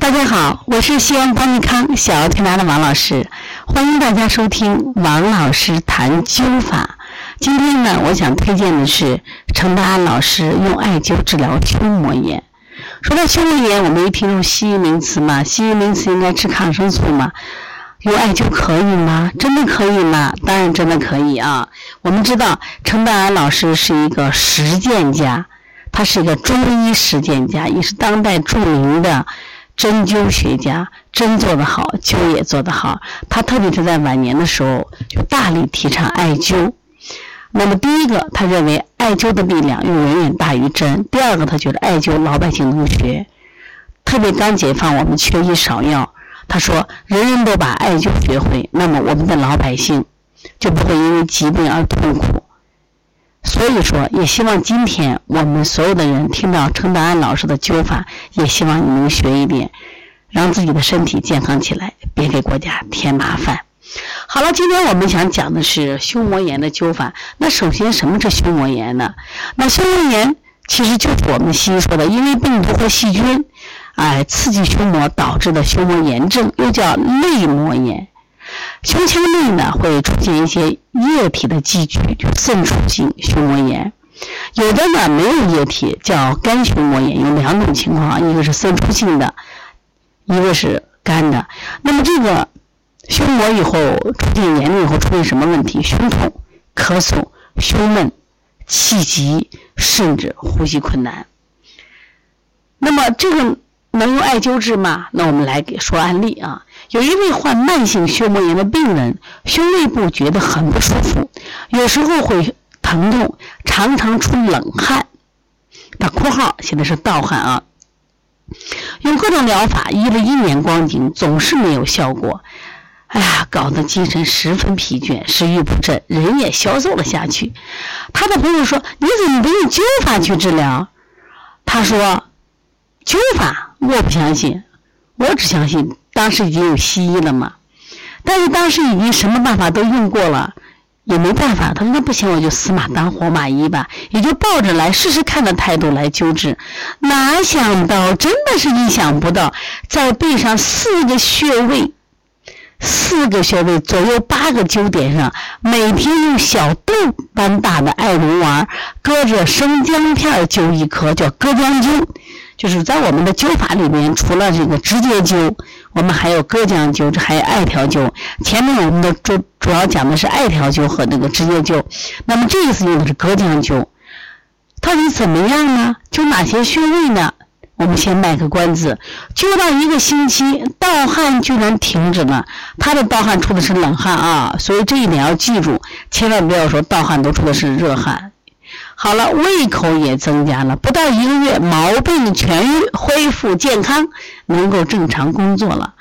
大家好，我是西安邦尼康小儿推拿的王老师，欢迎大家收听王老师谈灸法。今天呢，我想推荐的是程达安老师用艾灸治疗胸膜炎。说到胸膜炎，我们一听说西医名词嘛，西医名词应该吃抗生素嘛，用艾灸可以吗？真的可以吗？当然真的可以啊！我们知道程达安老师是一个实践家，他是一个中医实践家，也是当代著名的。针灸学家，针做得好，灸也做得好。他特别是在晚年的时候，就大力提倡艾灸。那么，第一个，他认为艾灸的力量又远远大于针；第二个，他觉得艾灸老百姓能学。特别刚解放，我们缺医少药。他说，人人都把艾灸学会，那么我们的老百姓就不会因为疾病而痛苦。所以说，也希望今天我们所有的人听到程达安老师的灸法，也希望你能学一点，让自己的身体健康起来，别给国家添麻烦。好了，今天我们想讲的是胸膜炎的灸法。那首先，什么是胸膜炎呢？那胸膜炎其实就是我们西医说的，因为病毒和细菌，哎，刺激胸膜导致的胸膜炎症，又叫内膜炎。胸腔内呢会出现一些液体的积聚，就渗出性胸膜炎；有的呢没有液体，叫干胸膜炎。有两种情况，一个是渗出性的，一个是干的。那么这个胸膜以后出现炎症以后出现什么问题？胸痛、咳嗽、胸闷、气急，甚至呼吸困难。那么这个能用艾灸治吗？那我们来给说案例啊。有一位患慢性胸膜炎的病人，胸内部觉得很不舒服，有时候会疼痛，常常出冷汗。打括号写的是盗汗啊。用各种疗法医了一年光景，总是没有效果。哎呀，搞得精神十分疲倦，食欲不振，人也消瘦了下去。他的朋友说：“你怎么不用灸法去治疗？”他说：“灸法我不相信，我只相信。”当时已经有西医了嘛，但是当时已经什么办法都用过了，也没办法。他说那不行，我就死马当活马医吧，也就抱着来试试看的态度来救治。哪想到真的是意想不到，在背上四个穴位，四个穴位左右八个灸点上，每天用小豆般大的艾绒丸搁着生姜片灸一颗，叫隔姜灸。就是在我们的灸法里面，除了这个直接灸。我们还有隔姜灸，这还有艾条灸。前面我们的主主要讲的是艾条灸和那个直接灸，那么这一次用的是隔姜灸。到底怎么样呢？灸哪些穴位呢？我们先卖个关子。灸到一个星期，盗汗就能停止了。他的盗汗出的是冷汗啊，所以这一点要记住，千万不要说盗汗都出的是热汗。好了，胃口也增加了，不到一个月，毛病痊愈，恢复健康，能够正常工作了。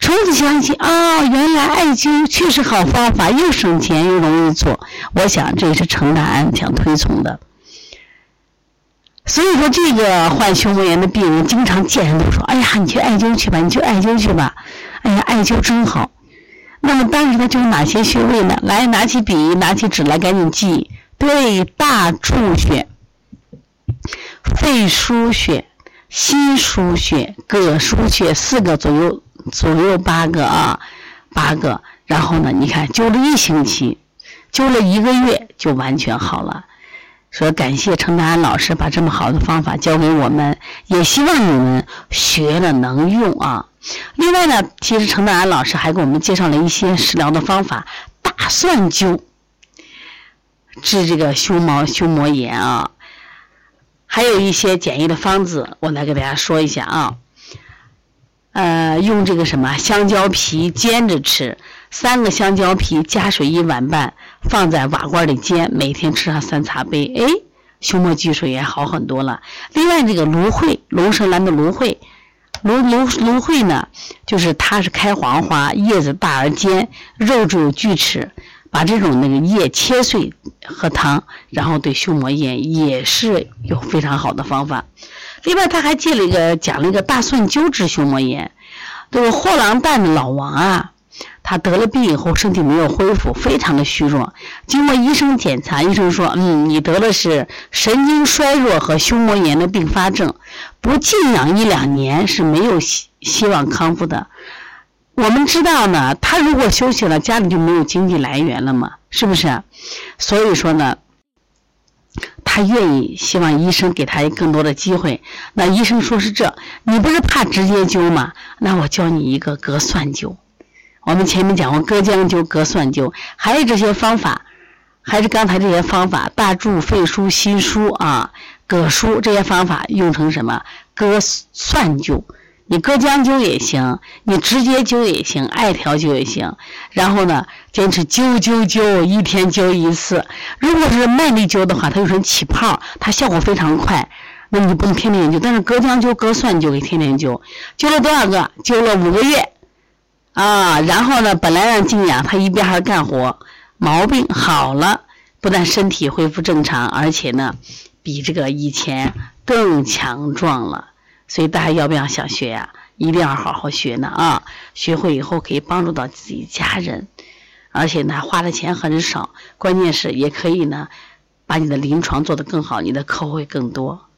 从此相信啊，原来艾灸确实好方法，又省钱又容易做。我想这也是程大安想推崇的。所以说，这个患胸膜炎的病人经常见人都说：“哎呀，你去艾灸去吧，你去艾灸去吧。”哎呀，艾灸真好。那么当时他灸哪些穴位呢？来，拿起笔，拿起纸来，赶紧记。对，大柱穴、肺腧穴、心腧穴、膈腧穴四个左右，左右八个啊，八个。然后呢，你看灸了一星期，灸了一个月就完全好了。说感谢程大安老师把这么好的方法教给我们，也希望你们学了能用啊。另外呢，其实程大安老师还给我们介绍了一些食疗的方法，大蒜灸。治这个胸毛胸膜炎啊，还有一些简易的方子，我来给大家说一下啊。呃，用这个什么香蕉皮煎着吃，三个香蕉皮加水一碗半，放在瓦罐里煎，每天吃上三茶杯，哎，胸膜积水也好很多了。另外，这个芦荟，龙舌兰的芦荟，芦芦芦荟呢，就是它是开黄花，叶子大而尖，肉质有锯齿。把这种那个叶切碎喝汤，然后对胸膜炎也是有非常好的方法。另外，他还借了一个讲了一个大蒜灸治胸膜炎。这个货郎担的老王啊，他得了病以后身体没有恢复，非常的虚弱。经过医生检查，医生说，嗯，你得的是神经衰弱和胸膜炎的并发症，不静养一两年是没有希希望康复的。我们知道呢，他如果休息了，家里就没有经济来源了嘛，是不是？所以说呢。他愿意，希望医生给他更多的机会。那医生说是这，你不是怕直接灸吗？那我教你一个隔蒜灸。我们前面讲过隔姜灸、隔蒜灸，还有这些方法，还是刚才这些方法，大柱、肺腧、心腧啊、葛腧这些方法用成什么？隔蒜灸。你隔姜灸也行，你直接灸也行，艾条灸也行。然后呢，坚持灸灸灸，一天灸一次。如果是麦粒灸的话，它有成起泡，它效果非常快。那你不能天天灸，但是隔姜灸、隔蒜灸可以天天灸。灸了多少个？灸了五个月啊。然后呢，本来让静养，他一边还干活，毛病好了，不但身体恢复正常，而且呢，比这个以前更强壮了。所以大家要不要想学呀？一定要好好学呢啊！学会以后可以帮助到自己家人，而且呢花的钱很少，关键是也可以呢把你的临床做得更好，你的客户会更多。